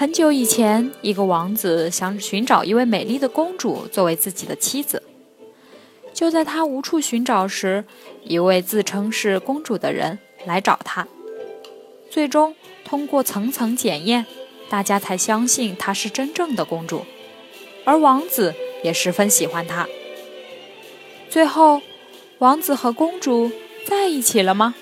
很久以前，一个王子想寻找一位美丽的公主作为自己的妻子。就在他无处寻找时，一位自称是公主的人来找他。最终，通过层层检验，大家才相信她是真正的公主，而王子也十分喜欢她。最后，王子和公主在一起了吗？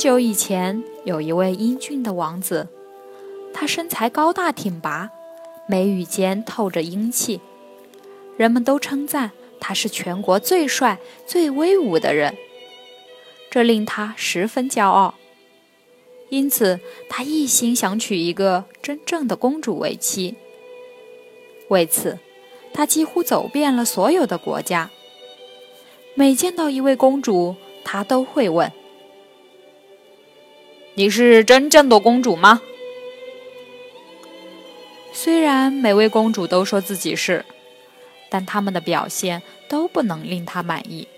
久以前，有一位英俊的王子，他身材高大挺拔，眉宇间透着英气，人们都称赞他是全国最帅、最威武的人，这令他十分骄傲。因此，他一心想娶一个真正的公主为妻。为此，他几乎走遍了所有的国家，每见到一位公主，他都会问。你是真正的公主吗？虽然每位公主都说自己是，但他们的表现都不能令他满意。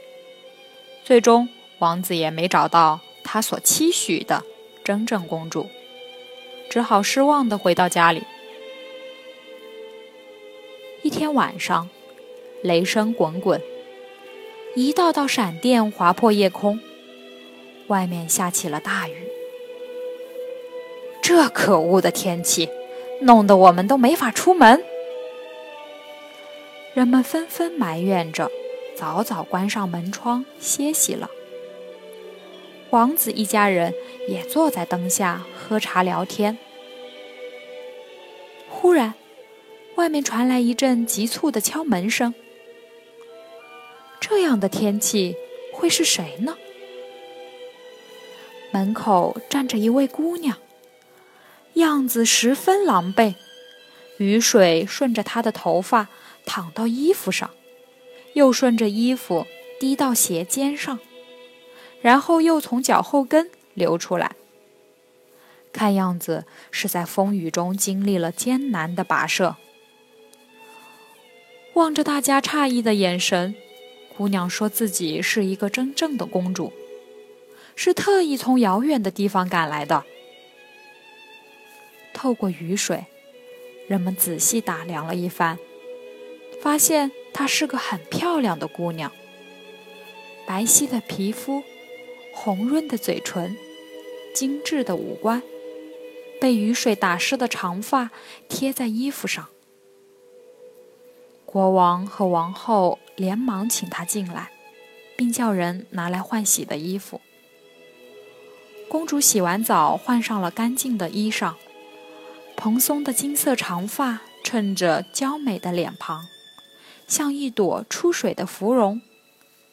最终，王子也没找到他所期许的真正公主，只好失望的回到家里。一天晚上，雷声滚滚，一道道闪电划破夜空，外面下起了大雨。这可恶的天气，弄得我们都没法出门。人们纷纷埋怨着，早早关上门窗歇息了。王子一家人也坐在灯下喝茶聊天。忽然，外面传来一阵急促的敲门声。这样的天气，会是谁呢？门口站着一位姑娘。样子十分狼狈，雨水顺着她的头发淌到衣服上，又顺着衣服滴到鞋尖上，然后又从脚后跟流出来。看样子是在风雨中经历了艰难的跋涉。望着大家诧异的眼神，姑娘说自己是一个真正的公主，是特意从遥远的地方赶来的。透过雨水，人们仔细打量了一番，发现她是个很漂亮的姑娘。白皙的皮肤，红润的嘴唇，精致的五官，被雨水打湿的长发贴在衣服上。国王和王后连忙请她进来，并叫人拿来换洗的衣服。公主洗完澡，换上了干净的衣裳。蓬松的金色长发衬着娇美的脸庞，像一朵出水的芙蓉，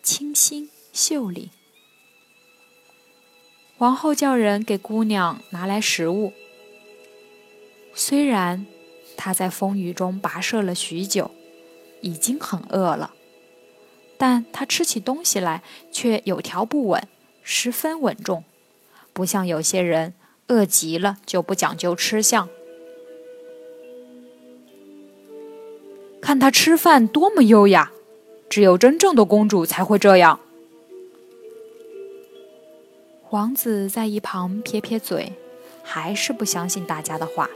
清新秀丽。王后叫人给姑娘拿来食物。虽然她在风雨中跋涉了许久，已经很饿了，但她吃起东西来却有条不紊，十分稳重，不像有些人饿极了就不讲究吃相。看她吃饭多么优雅，只有真正的公主才会这样。王子在一旁撇撇嘴，还是不相信大家的话。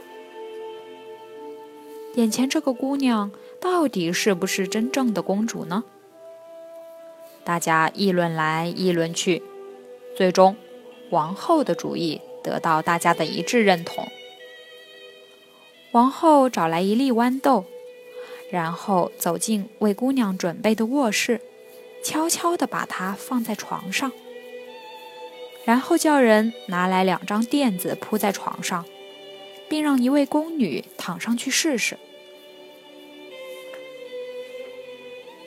眼前这个姑娘到底是不是真正的公主呢？大家议论来议论去，最终王后的主意得到大家的一致认同。王后找来一粒豌豆，然后走进为姑娘准备的卧室，悄悄地把它放在床上，然后叫人拿来两张垫子铺在床上，并让一位宫女躺上去试试。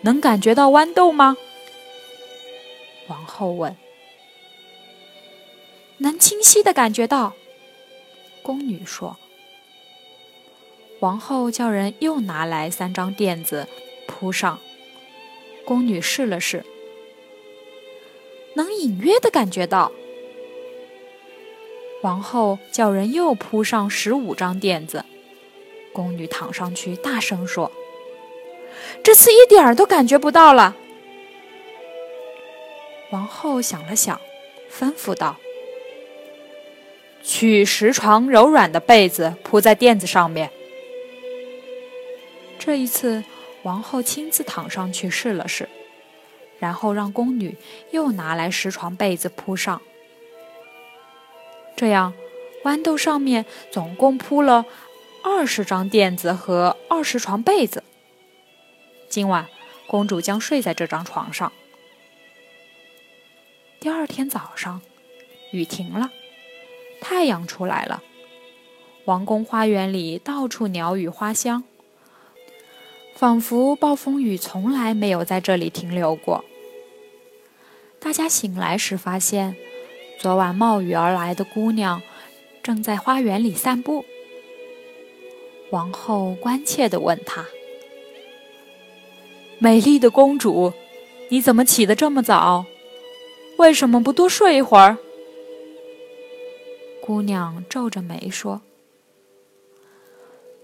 能感觉到豌豆吗？王后问。能清晰的感觉到，宫女说。王后叫人又拿来三张垫子铺上，宫女试了试，能隐约的感觉到。王后叫人又铺上十五张垫子，宫女躺上去，大声说。这次一点儿都感觉不到了。王后想了想，吩咐道：“取十床柔软的被子铺在垫子上面。”这一次，王后亲自躺上去试了试，然后让宫女又拿来十床被子铺上。这样，豌豆上面总共铺了二十张垫子和二十床被子。今晚，公主将睡在这张床上。第二天早上，雨停了，太阳出来了。王宫花园里到处鸟语花香，仿佛暴风雨从来没有在这里停留过。大家醒来时，发现昨晚冒雨而来的姑娘正在花园里散步。王后关切地问她。美丽的公主，你怎么起得这么早？为什么不多睡一会儿？姑娘皱着眉说：“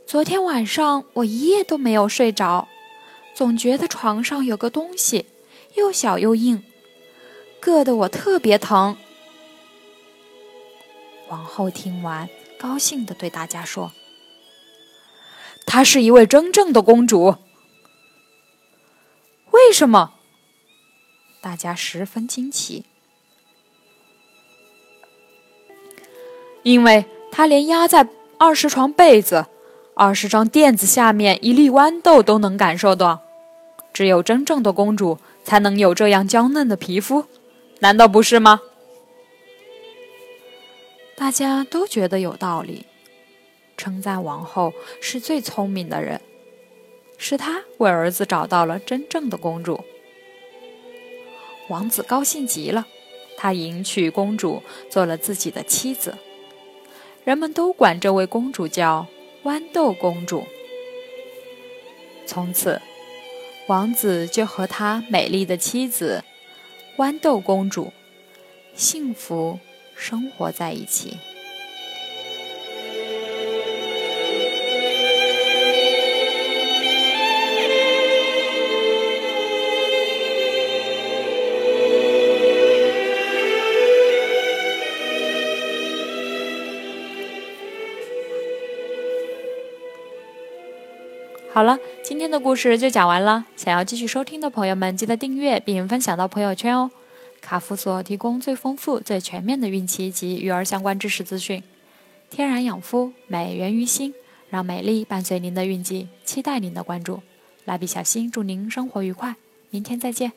昨天晚上我一夜都没有睡着，总觉得床上有个东西，又小又硬，硌得我特别疼。”王后听完，高兴地对大家说：“她是一位真正的公主。”为什么？大家十分惊奇，因为她连压在二十床被子、二十张垫子下面一粒豌豆都能感受到。只有真正的公主才能有这样娇嫩的皮肤，难道不是吗？大家都觉得有道理，称赞王后是最聪明的人。是他为儿子找到了真正的公主，王子高兴极了，他迎娶公主做了自己的妻子，人们都管这位公主叫豌豆公主。从此，王子就和他美丽的妻子豌豆公主幸福生活在一起。好了，今天的故事就讲完了。想要继续收听的朋友们，记得订阅并分享到朋友圈哦。卡夫所提供最丰富、最全面的孕期及育儿相关知识资讯。天然养肤，美源于心，让美丽伴随您的孕期，期待您的关注。蜡笔小新祝您生活愉快，明天再见。